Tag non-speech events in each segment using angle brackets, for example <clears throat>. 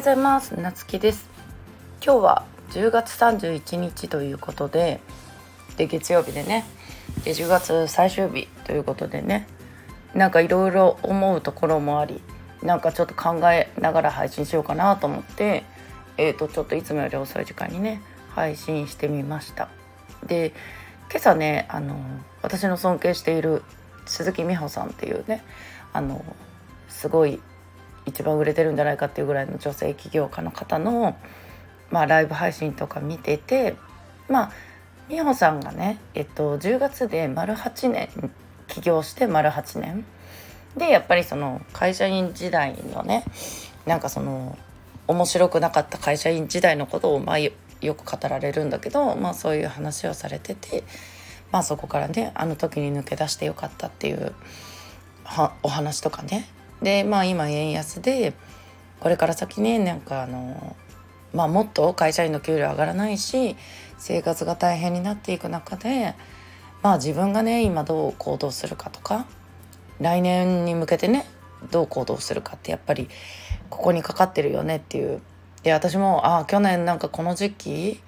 ようございます。なつきです。今日は10月31日ということでで月曜日でねで10月最終日ということでねなんかいろいろ思うところもありなんかちょっと考えながら配信しようかなと思ってえーとちょっといつもより遅い時間にね配信してみました。で今朝ねあの私の尊敬している鈴木美穂さんっていうねあのすごい一番売れてるんじゃないかっていうぐらいの女性起業家の方の、まあ、ライブ配信とか見ててまあ美穂さんがね、えっと、10月で丸8年起業して丸8年。でやっぱりその会社員時代のねなんかその面白くなかった会社員時代のことをまあよく語られるんだけど、まあ、そういう話をされてて、まあ、そこからねあの時に抜け出してよかったっていうお話とかねでまあ今円安でこれから先ねなんかあのまあもっと会社員の給料上がらないし生活が大変になっていく中でまあ自分がね今どう行動するかとか来年に向けてねどう行動するかってやっぱりここにかかってるよねっていう。で私もあ去年なんかこの時期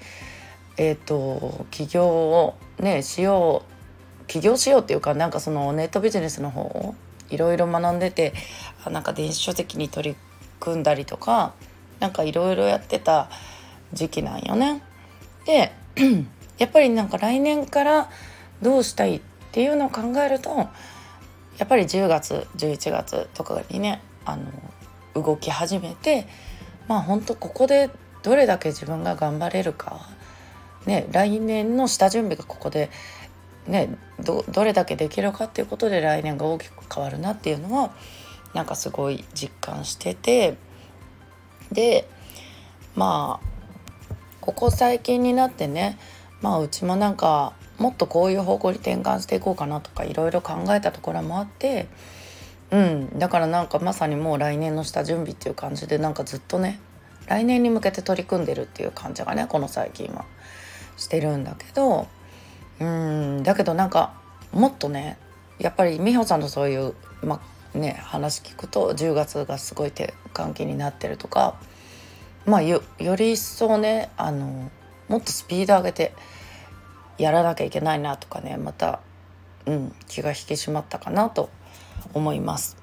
えっ、ー、と起業をねしよう起業しようっていうかなんかそのネットビジネスの方をいろいろ学んでてなんか電子書籍に取り組んだりとかなんかいろいろやってた時期なんよね。で <clears throat> やっぱりなんか来年からどうしたいっていうのを考えるとやっぱり10月11月とかにねあの動き始めてまあ本当ここでどれだけ自分が頑張れるか、ね、来年の下準備がここでねどれだけできるかっていうことで来年が大きく変わるなっていうのはなんかすごい実感しててでまあここ最近になってねまあうちもなんかもっとこういう方向に転換していこうかなとかいろいろ考えたところもあってうんだからなんかまさにもう来年の下準備っていう感じでなんかずっとね来年に向けて取り組んでるっていう感じがねこの最近はしてるんだけどうんだけどなんかもっとねやっぱり美穂さんのそういう、まね、話聞くと10月がすごい転換期になってるとかまあよより一層ねあのもっとスピード上げてやらなきゃいけないなとかねまた、うん、気が引き締まったかなと思います。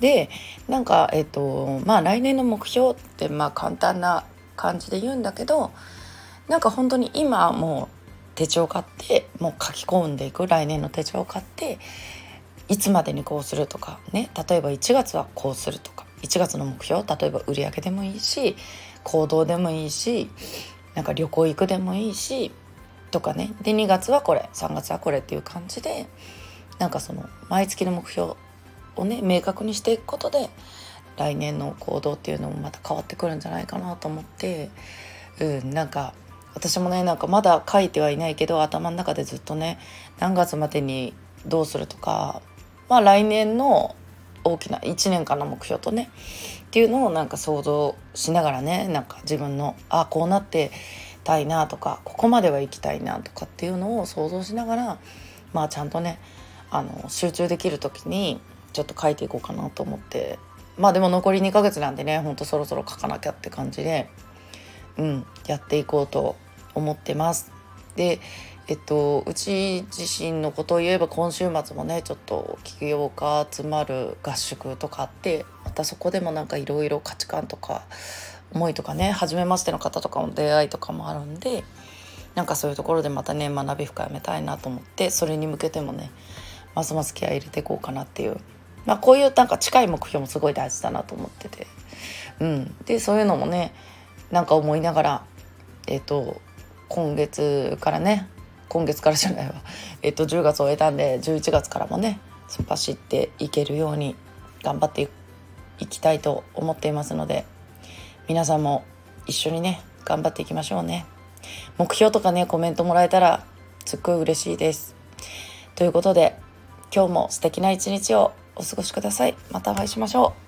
でなんかえっ、とまあ来年の目標ってまあ簡単な感じで言うんだけどなんか本当に今もう手帳買ってもう書き込んでいく来年の手帳を買っていつまでにこうするとかね例えば1月はこうするとか1月の目標例えば売り上げでもいいし行動でもいいしなんか旅行行くでもいいしとかね。で2月はこれ3月はこれっていう感じでなんかその毎月の目標をね明確にしていくことで来年の行動っていうのもまた変わってくるんじゃないかなと思ってうんなんか私もねなんかまだ書いてはいないけど頭の中でずっとね何月までにどうするとかまあ来年の大きな1年間の目標とねっていうのをなんか想像しながらねなんか自分のあこうなってたいなとかここまでは行きたいなとかっていうのを想像しながらまあちゃんとねあの集中できる時にちょっと書いていこうかなと思ってまあでも残り2ヶ月なんでねほんとそろそろ書かなきゃって感じでうん、やっていこうと思ってます。でえっと、うち自身のことを言えば今週末もねちょっと起業家集まる合宿とかあってまたそこでもなんかいろいろ価値観とか思いとかね初めましての方とかも出会いとかもあるんでなんかそういうところでまたね学び深めたいなと思ってそれに向けてもねますます気合入れていこうかなっていう、まあ、こういうなんか近い目標もすごい大事だなと思ってて、うん、でそういうのもねなんか思いながらえっ、ー、と今月からね今月からじゃないわ。<laughs> えっ、ー、と10月を終えたんで11月からもね突っ走っていけるように頑張っていきたいと思っていますので皆さんも一緒にね頑張っていきましょうね。目標とかねコメントもらえたらすっごい嬉しいです。ということで今日も素敵な一日をお過ごしください。またお会いしましょう。